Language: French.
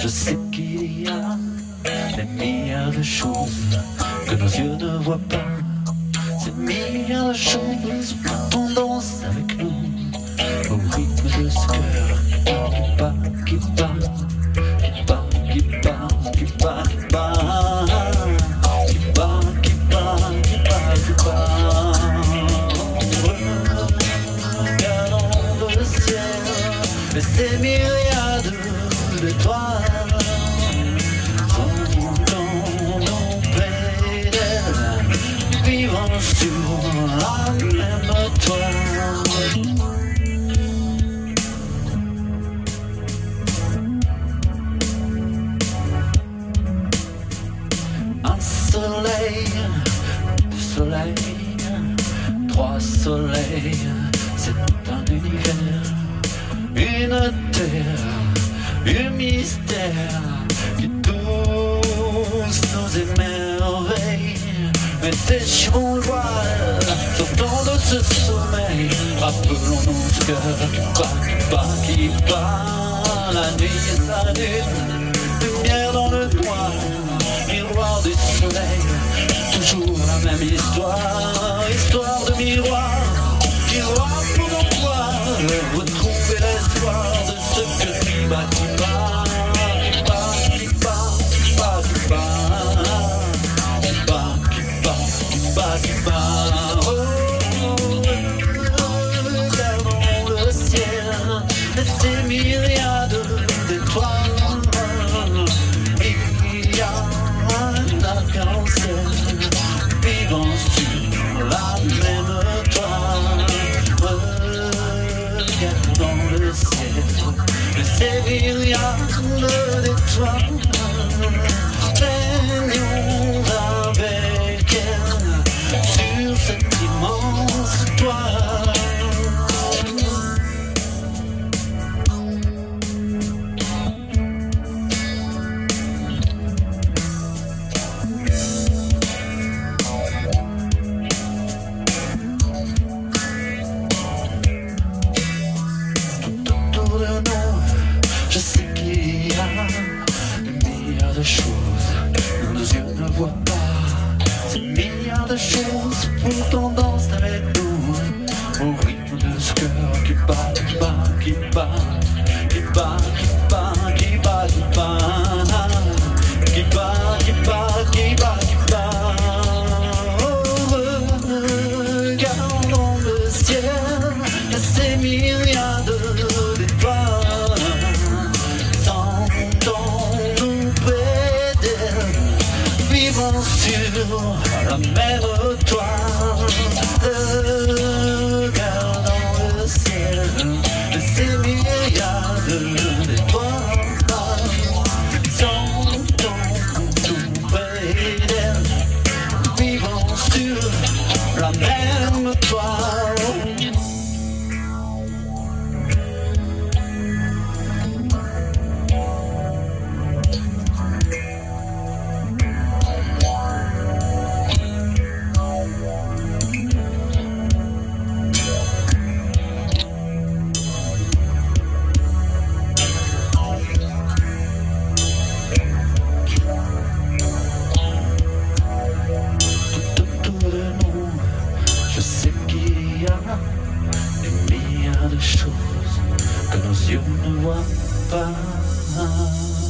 Je sais qu'il y a des milliards de choses que nos yeux ne voient pas. Ces milliards de choses on danse avec. D'étoiles. Dans nos pédales, vivant sur la même toile. Un soleil, deux soleils, trois soleils, c'est un univers, une terre, un mystère qui tous nous émerveille. Mais déchirons le voile, sortons de ce sommeil, rappelons-nous ce cœur qui bat, qui bat, la nuit et sa lune, lumière dans le noir, miroir du soleil, toujours la même histoire, histoire de miroir, miroir pour pouvoir, retrouver l'espoir de ce que qui bat, myriades d'étoiles. Il y a un arc-en-ciel vivant sur la même toile. Regardons le ciel, ces myriades d'étoiles. Choses pourtant dansent avec nous au rythme de ce cœur qui bat, qui bat, qui bat, qui bat, qui bat, qui bat, qui bat, qui bat, qui bat, qui bat, qui. Oh, regardons le ciel, ces. Sentons-nous vivons sur Romero heart.